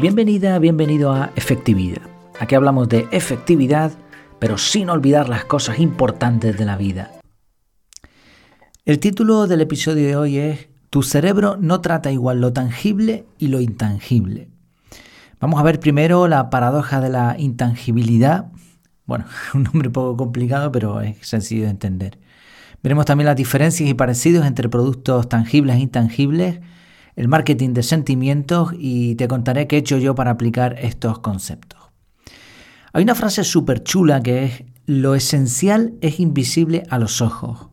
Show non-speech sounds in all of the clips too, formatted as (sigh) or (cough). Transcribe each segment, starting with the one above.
Bienvenida, bienvenido a Efectividad. Aquí hablamos de efectividad, pero sin olvidar las cosas importantes de la vida. El título del episodio de hoy es Tu cerebro no trata igual lo tangible y lo intangible. Vamos a ver primero la paradoja de la intangibilidad. Bueno, (laughs) un nombre poco complicado, pero es sencillo de entender. Veremos también las diferencias y parecidos entre productos tangibles e intangibles el marketing de sentimientos y te contaré qué he hecho yo para aplicar estos conceptos. Hay una frase súper chula que es, lo esencial es invisible a los ojos.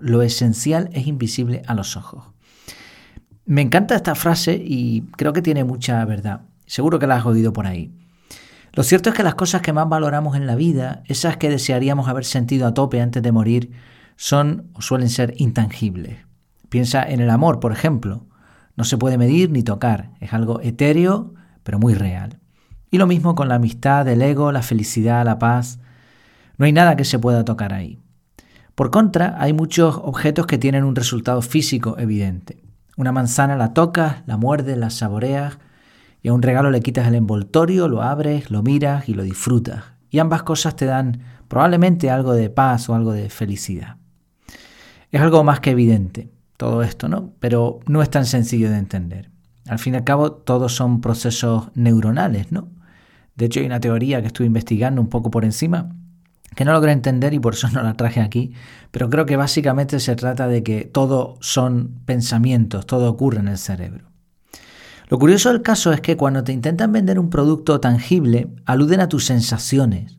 Lo esencial es invisible a los ojos. Me encanta esta frase y creo que tiene mucha verdad. Seguro que la has oído por ahí. Lo cierto es que las cosas que más valoramos en la vida, esas que desearíamos haber sentido a tope antes de morir, son o suelen ser intangibles. Piensa en el amor, por ejemplo. No se puede medir ni tocar, es algo etéreo, pero muy real. Y lo mismo con la amistad, el ego, la felicidad, la paz. No hay nada que se pueda tocar ahí. Por contra, hay muchos objetos que tienen un resultado físico evidente. Una manzana la tocas, la muerdes, la saboreas, y a un regalo le quitas el envoltorio, lo abres, lo miras y lo disfrutas. Y ambas cosas te dan probablemente algo de paz o algo de felicidad. Es algo más que evidente todo esto, ¿no? Pero no es tan sencillo de entender. Al fin y al cabo, todos son procesos neuronales, ¿no? De hecho, hay una teoría que estuve investigando un poco por encima que no logré entender y por eso (laughs) no la traje aquí, pero creo que básicamente se trata de que todo son pensamientos, todo ocurre en el cerebro. Lo curioso del caso es que cuando te intentan vender un producto tangible, aluden a tus sensaciones,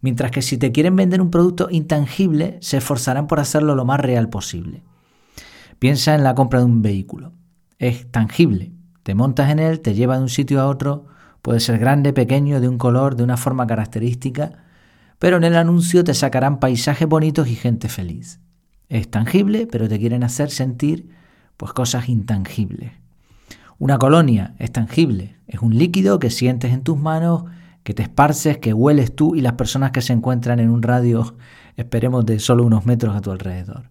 mientras que si te quieren vender un producto intangible, se esforzarán por hacerlo lo más real posible. Piensa en la compra de un vehículo. Es tangible. Te montas en él, te lleva de un sitio a otro, puede ser grande, pequeño, de un color, de una forma característica, pero en el anuncio te sacarán paisajes bonitos y gente feliz. Es tangible, pero te quieren hacer sentir pues cosas intangibles. Una colonia es tangible, es un líquido que sientes en tus manos, que te esparces, que hueles tú y las personas que se encuentran en un radio, (laughs) esperemos, de solo unos metros a tu alrededor.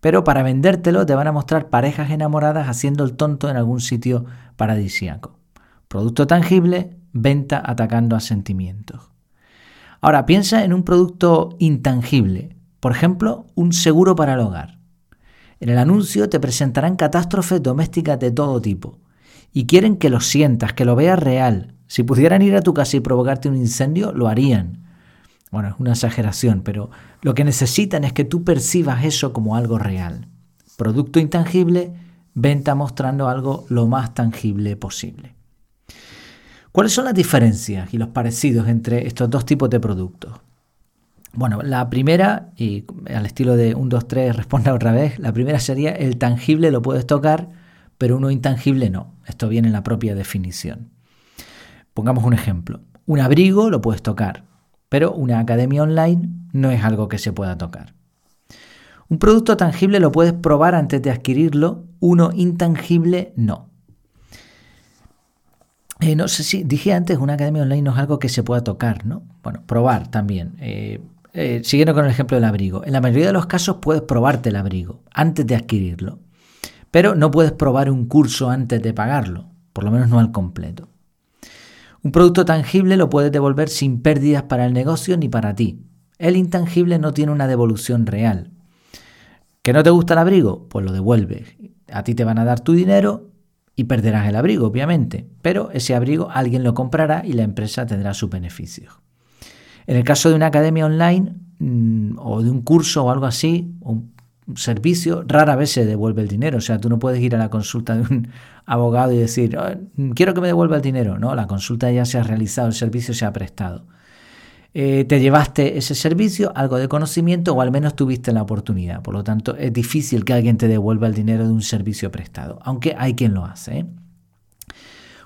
Pero para vendértelo te van a mostrar parejas enamoradas haciendo el tonto en algún sitio paradisíaco. Producto tangible, venta atacando a sentimientos. Ahora piensa en un producto intangible, por ejemplo, un seguro para el hogar. En el anuncio te presentarán catástrofes domésticas de todo tipo y quieren que lo sientas, que lo veas real. Si pudieran ir a tu casa y provocarte un incendio, lo harían. Bueno, es una exageración, pero lo que necesitan es que tú percibas eso como algo real. Producto intangible, venta mostrando algo lo más tangible posible. ¿Cuáles son las diferencias y los parecidos entre estos dos tipos de productos? Bueno, la primera, y al estilo de 1, 2, 3, responda otra vez, la primera sería el tangible lo puedes tocar, pero uno intangible no. Esto viene en la propia definición. Pongamos un ejemplo. Un abrigo lo puedes tocar, pero una academia online no es algo que se pueda tocar. Un producto tangible lo puedes probar antes de adquirirlo, uno intangible no. Eh, no sé si dije antes, una academia online no es algo que se pueda tocar, ¿no? Bueno, probar también. Eh, eh, siguiendo con el ejemplo del abrigo. En la mayoría de los casos puedes probarte el abrigo antes de adquirirlo, pero no puedes probar un curso antes de pagarlo, por lo menos no al completo. Un producto tangible lo puedes devolver sin pérdidas para el negocio ni para ti. El intangible no tiene una devolución real. ¿Que no te gusta el abrigo? Pues lo devuelves. A ti te van a dar tu dinero y perderás el abrigo, obviamente. Pero ese abrigo alguien lo comprará y la empresa tendrá sus beneficios. En el caso de una academia online mm, o de un curso o algo así, un servicio, rara vez se devuelve el dinero. O sea, tú no puedes ir a la consulta de un (laughs) abogado y decir, ah, quiero que me devuelva el dinero. No, la consulta ya se ha realizado, el servicio se ha prestado. Eh, te llevaste ese servicio, algo de conocimiento o al menos tuviste la oportunidad. Por lo tanto, es difícil que alguien te devuelva el dinero de un servicio prestado, aunque hay quien lo hace. ¿eh?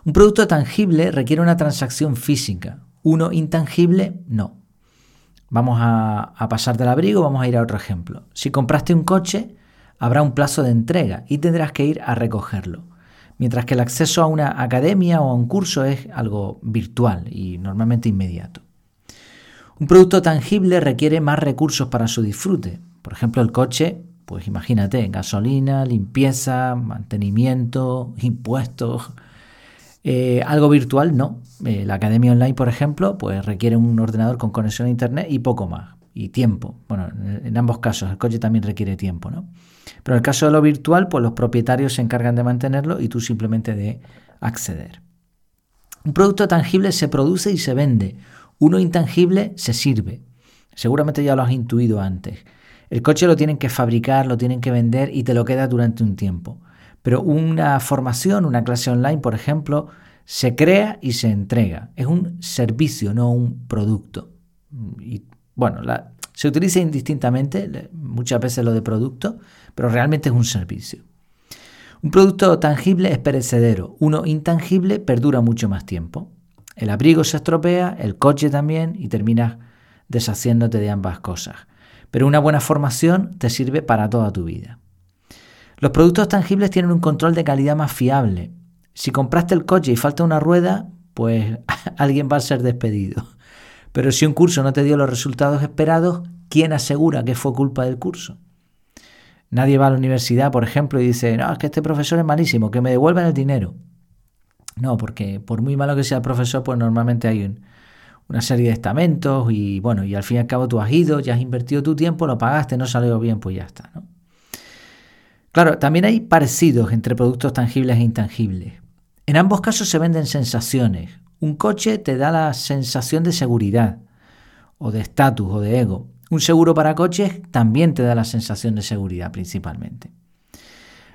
Un producto tangible requiere una transacción física, uno intangible no. Vamos a, pasar del abrigo, vamos a ir a otro ejemplo. Si compraste un coche, habrá un plazo de entrega y tendrás que ir a recogerlo. Mientras que el acceso a una academia o a un curso es algo virtual y normalmente inmediato. Un producto tangible requiere más recursos para su disfrute. Por ejemplo, el coche, pues imagínate, gasolina, limpieza, mantenimiento, impuestos. Eh, algo virtual, no. Eh, la academia online, por ejemplo, pues requiere un ordenador con conexión a internet y poco más. Y tiempo. Bueno, en ambos casos, el coche también requiere tiempo, ¿no? Pero en el caso de lo virtual, pues los propietarios se encargan de mantenerlo y tú simplemente de acceder. Un producto tangible se produce y se vende. Uno intangible se sirve. Seguramente ya lo has intuido antes. El coche lo tienen que fabricar, lo tienen que vender y te lo queda durante un tiempo. Pero una formación, una clase online, por ejemplo, se crea y se entrega. Es un servicio, no un producto. Y bueno, se utiliza indistintamente, muchas veces lo de producto, pero realmente es un servicio. Un producto tangible es perecedero, uno intangible perdura mucho más tiempo. El abrigo se estropea, el coche también y terminas deshaciéndote de ambas cosas. Pero una buena formación te sirve para toda tu vida. Los productos tangibles tienen un control de calidad más fiable. Si compraste el coche y falta una rueda, pues (laughs) alguien va a ser despedido. Pero si un curso no te dio los resultados esperados, ¿quién asegura que fue culpa del curso? Nadie va a la universidad, por ejemplo, y dice, no, es que este profesor es malísimo, que me devuelvan el dinero. No, porque por muy malo que sea el profesor, pues normalmente hay una serie de estamentos y bueno, y al fin y al cabo tú has ido, ya has invertido tu tiempo, lo pagaste, no salió bien, pues ya está. ¿no? Claro, también hay parecidos entre productos tangibles e intangibles. En ambos casos se venden sensaciones. Un coche te da la sensación de seguridad, o de estatus, o de ego. Un seguro para coches también te da la sensación de seguridad principalmente.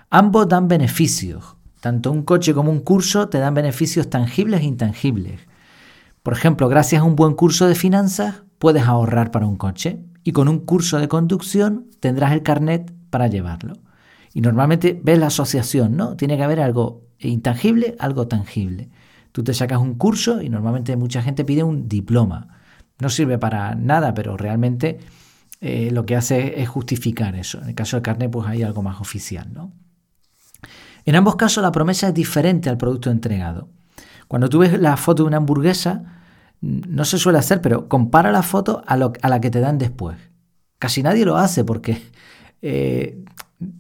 Ambos dan beneficios. Tanto un coche como un curso te dan beneficios tangibles e intangibles. Por ejemplo, gracias a un buen curso de finanzas puedes ahorrar para un coche y con un curso de conducción tendrás el carnet para llevarlo. Y normalmente ves la asociación, ¿no? Tiene que haber algo intangible, algo tangible. Tú te sacas un curso y normalmente mucha gente pide un diploma. No sirve para nada, pero realmente eh, lo que hace es justificar eso. En el caso del carnet, pues hay algo más oficial, ¿no? En ambos casos la promesa es diferente al producto entregado. Cuando tú ves la foto de una hamburguesa, no se suele hacer, pero compara la foto a, la que te dan después. Casi nadie lo hace porque (laughs) eh,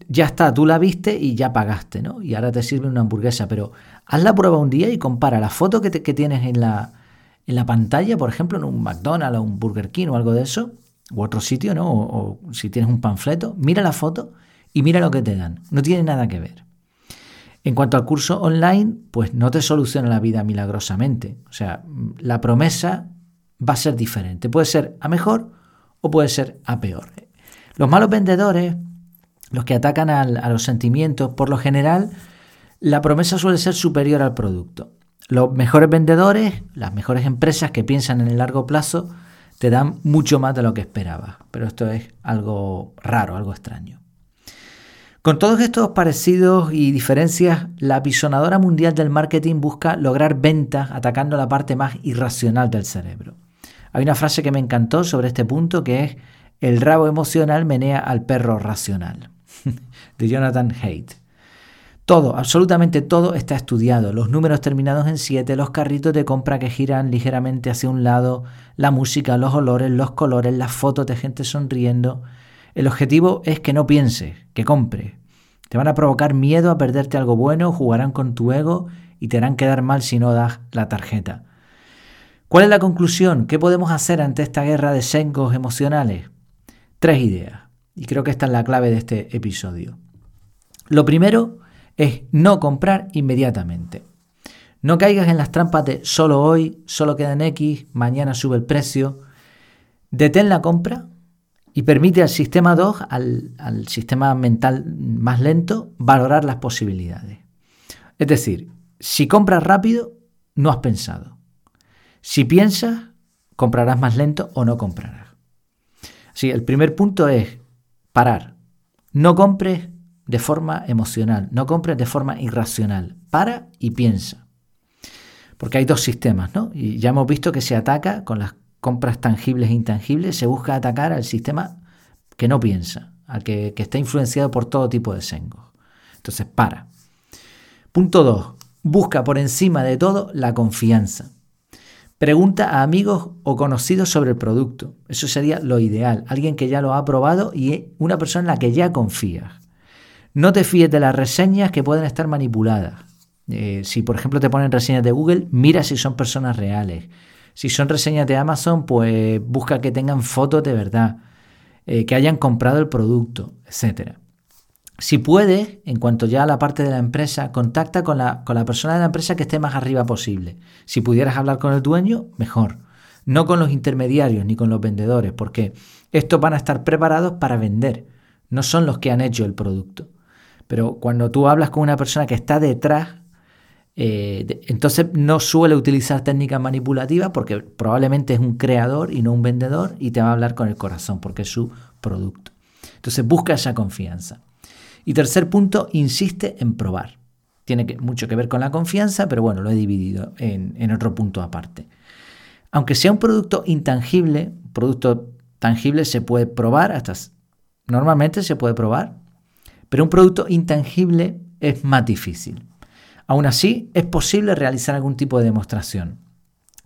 ya está, tú la viste y ya pagaste, ¿no? Y ahora te sirve una hamburguesa, pero haz la prueba un día y compara la foto que, que tienes en la, en la pantalla, por ejemplo, en un McDonald's o un Burger King o algo de eso, u otro sitio, ¿no? O, si tienes un panfleto, mira la foto y mira lo que te dan. No tiene nada que ver. En cuanto al curso online, pues no te soluciona la vida milagrosamente. O sea, la promesa va a ser diferente. Puede ser a mejor o puede ser a peor. Los malos vendedores, los que atacan a los sentimientos, por lo general, la promesa suele ser superior al producto. Los mejores vendedores, las mejores empresas que piensan en el largo plazo, te dan mucho más de lo que esperabas. Pero esto es algo raro, algo extraño. Con todos estos parecidos y diferencias, la apisonadora mundial del marketing busca lograr ventas atacando la parte más irracional del cerebro. Hay una frase que me encantó sobre este punto que es el rabo emocional menea al perro racional, de Jonathan Haidt. Todo, absolutamente todo está estudiado. Los números terminados en 7, los carritos de compra que giran ligeramente hacia un lado, la música, los olores, los colores, las fotos de gente sonriendo. El objetivo es que no pienses, que compres. Te van a provocar miedo a perderte algo bueno, jugarán con tu ego y te harán quedar mal si no das la tarjeta. ¿Cuál es la conclusión? ¿Qué podemos hacer ante esta guerra de sencos emocionales? Tres ideas. Y creo que esta es la clave de este episodio. Lo primero es no comprar inmediatamente. No caigas en las trampas de solo hoy, solo quedan X, mañana sube el precio. Detén la compra y permite al sistema 2, al, al sistema mental más lento, valorar las posibilidades. Es decir, si compras rápido, no has pensado. Si piensas, comprarás más lento o no comprarás. Sí, el primer punto es parar. No compres de forma emocional, no compres de forma irracional. Para y piensa. Porque hay dos sistemas, ¿no? Y ya hemos visto que se ataca con las compras tangibles e intangibles, se busca atacar al sistema que no piensa, al que, está influenciado por todo tipo de sengos. Entonces, para. Punto 2. Busca por encima de todo la confianza. Pregunta a amigos o conocidos sobre el producto. Eso sería lo ideal. Alguien que ya lo ha probado y una persona en la que ya confías. No te fíes de las reseñas que pueden estar manipuladas. Eh, si por ejemplo te ponen reseñas de Google, mira si son personas reales. Si son reseñas de Amazon, pues busca que tengan fotos de verdad, eh, que hayan comprado el producto, etc. Si puedes, en cuanto ya a la parte de la empresa, contacta con la, con la persona de la empresa que esté más arriba posible. Si pudieras hablar con el dueño, mejor. No con los intermediarios ni con los vendedores, porque estos van a estar preparados para vender, no son los que han hecho el producto. Pero cuando tú hablas con una persona que está detrás, eh, entonces no suele utilizar técnicas manipulativas porque probablemente es un creador y no un vendedor y te va a hablar con el corazón porque es su producto. Entonces busca esa confianza. Y tercer punto, insiste en probar. Tiene mucho que ver con la confianza, pero bueno, lo he dividido en, otro punto aparte. Aunque sea un producto intangible, producto tangible se puede probar, hasta normalmente se puede probar, pero un producto intangible es más difícil. Aún así, es posible realizar algún tipo de demostración.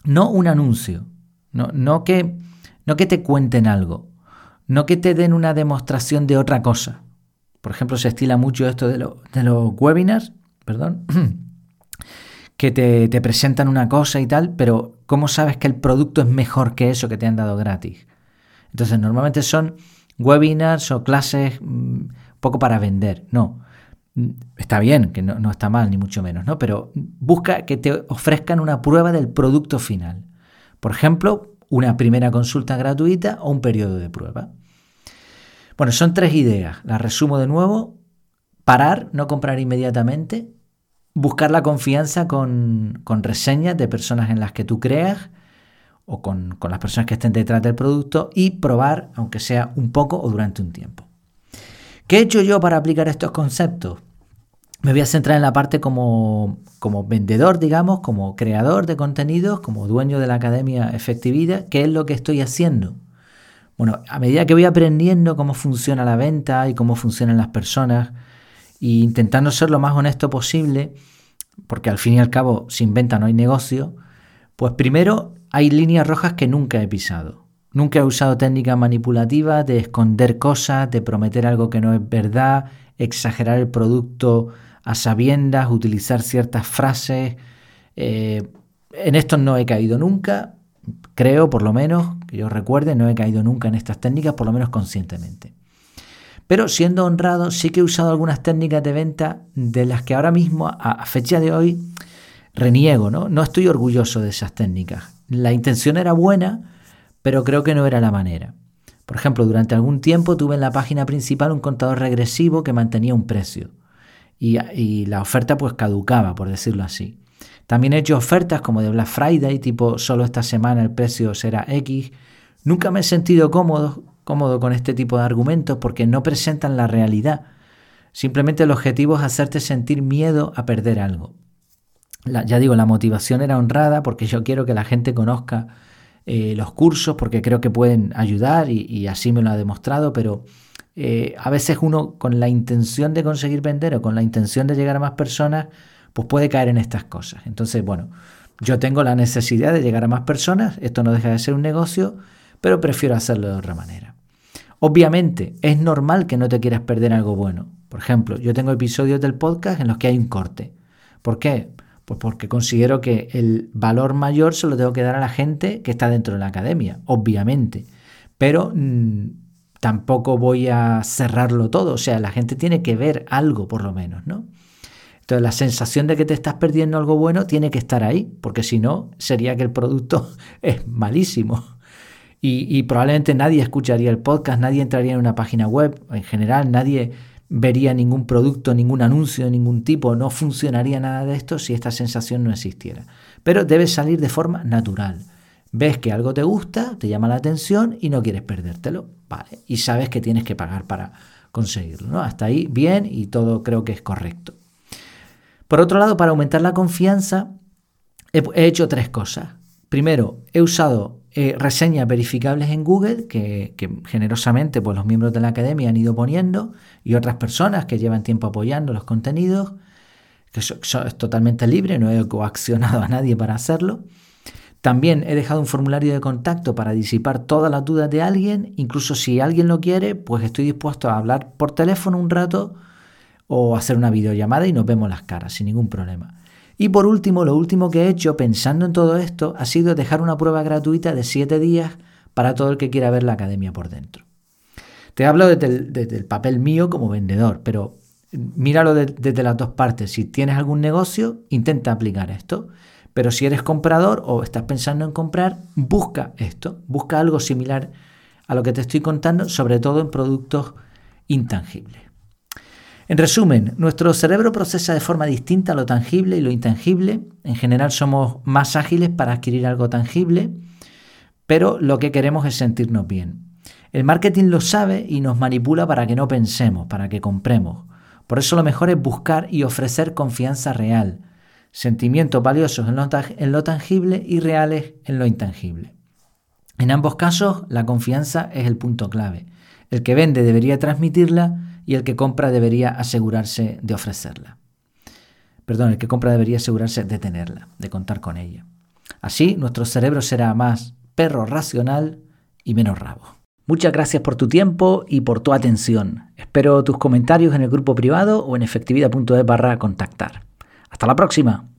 No un anuncio, no, que, no que te cuenten algo, no que te den una demostración de otra cosa. Por ejemplo, se estila mucho esto de, los webinars, perdón, (clears throat) que te, presentan una cosa y tal, pero ¿cómo sabes que el producto es mejor que eso que te han dado gratis? Entonces, normalmente son webinars o clases mm, poco para vender. No, Está bien, que no, está mal, ni mucho menos, ¿no? Pero busca que te ofrezcan una prueba del producto final. Por ejemplo, una primera consulta gratuita o un periodo de prueba. Bueno, son tres ideas. Las resumo de nuevo. Parar, no comprar inmediatamente. Buscar la confianza con, reseñas de personas en las que tú creas o con, con las personas que estén detrás del producto y probar, aunque sea un poco o durante un tiempo. ¿Qué he hecho yo para aplicar estos conceptos? Me voy a centrar en la parte como, como vendedor, digamos, como creador de contenidos, como dueño de la Academia Efectividad, ¿qué es lo que estoy haciendo? Bueno, a medida que voy aprendiendo cómo funciona la venta y cómo funcionan las personas, e intentando ser lo más honesto posible, porque al fin y al cabo sin venta no hay negocio, pues primero hay líneas rojas que nunca he pisado. Nunca he usado técnicas manipulativas de esconder cosas, de prometer algo que no es verdad, exagerar el producto a sabiendas, utilizar ciertas frases. Eh, en esto no he caído nunca, creo por lo menos, que yo recuerde, no he caído nunca en estas técnicas, por lo menos conscientemente. Pero siendo honrado, sí que he usado algunas técnicas de venta de las que ahora mismo, a fecha de hoy, reniego, ¿no? No estoy orgulloso de esas técnicas. La intención era buena, pero creo que no era la manera. Por ejemplo, durante algún tiempo tuve en la página principal un contador regresivo que mantenía un precio y, la oferta pues caducaba, por decirlo así. También he hecho ofertas como de Black Friday, tipo solo esta semana el precio será X. Nunca me he sentido cómodo, cómodo con este tipo de argumentos porque no presentan la realidad. Simplemente el objetivo es hacerte sentir miedo a perder algo. ya digo, la motivación era honrada porque yo quiero que la gente conozca eh, los cursos porque creo que pueden ayudar y, así me lo ha demostrado, pero eh, a veces uno con la intención de conseguir vender o con la intención de llegar a más personas, pues puede caer en estas cosas. Entonces, bueno, yo tengo la necesidad de llegar a más personas, esto no deja de ser un negocio, pero prefiero hacerlo de otra manera. Obviamente, es normal que no te quieras perder algo bueno. Por ejemplo, yo tengo episodios del podcast en los que hay un corte. ¿Por qué? Pues porque considero que el valor mayor se lo tengo que dar a la gente que está dentro de la academia, obviamente. Pero mm, tampoco voy a cerrarlo todo. O sea, la gente tiene que ver algo por lo menos, ¿no? Entonces la sensación de que te estás perdiendo algo bueno tiene que estar ahí, porque si no, sería que el producto (laughs) es malísimo. Y, y probablemente nadie escucharía el podcast, nadie entraría en una página web, en general nadie vería ningún producto, ningún anuncio de ningún tipo, no funcionaría nada de esto si esta sensación no existiera. Pero debe salir de forma natural. Ves que algo te gusta, te llama la atención y no quieres perdértelo, vale, y sabes que tienes que pagar para conseguirlo, ¿no? Hasta ahí bien y todo creo que es correcto. Por otro lado, para aumentar la confianza, he, hecho tres cosas. Primero, he usado eh, reseñas verificables en Google que, generosamente pues, los miembros de la academia han ido poniendo y otras personas que llevan tiempo apoyando los contenidos, que es totalmente libre, no he coaccionado a nadie para hacerlo. También he dejado un formulario de contacto para disipar todas las dudas de alguien, incluso si alguien lo quiere, pues estoy dispuesto a hablar por teléfono un rato o hacer una videollamada y nos vemos las caras sin ningún problema. Y por último, lo último que he hecho pensando en todo esto ha sido dejar una prueba gratuita de 7 días para todo el que quiera ver la academia por dentro. Te hablo desde el, papel mío como vendedor, pero míralo desde las dos partes. Si tienes algún negocio, intenta aplicar esto. Pero si eres comprador o estás pensando en comprar, busca esto, busca algo similar a lo que te estoy contando, sobre todo en productos intangibles. En resumen, nuestro cerebro procesa de forma distinta lo tangible y lo intangible. En general somos más ágiles para adquirir algo tangible, pero lo que queremos es sentirnos bien. El marketing lo sabe y nos manipula para que no pensemos, para que compremos. Por eso lo mejor es buscar y ofrecer confianza real, sentimientos valiosos en lo, tangible y reales en lo intangible. En ambos casos, la confianza es el punto clave. El que vende debería transmitirla y el que compra debería asegurarse de ofrecerla. Perdón, el que compra debería asegurarse de tenerla, de contar con ella. Así, nuestro cerebro será más perro racional y menos rabo. Muchas gracias por tu tiempo y por tu atención. Espero tus comentarios en el grupo privado o en efectividad.es barra contactar. Hasta la próxima.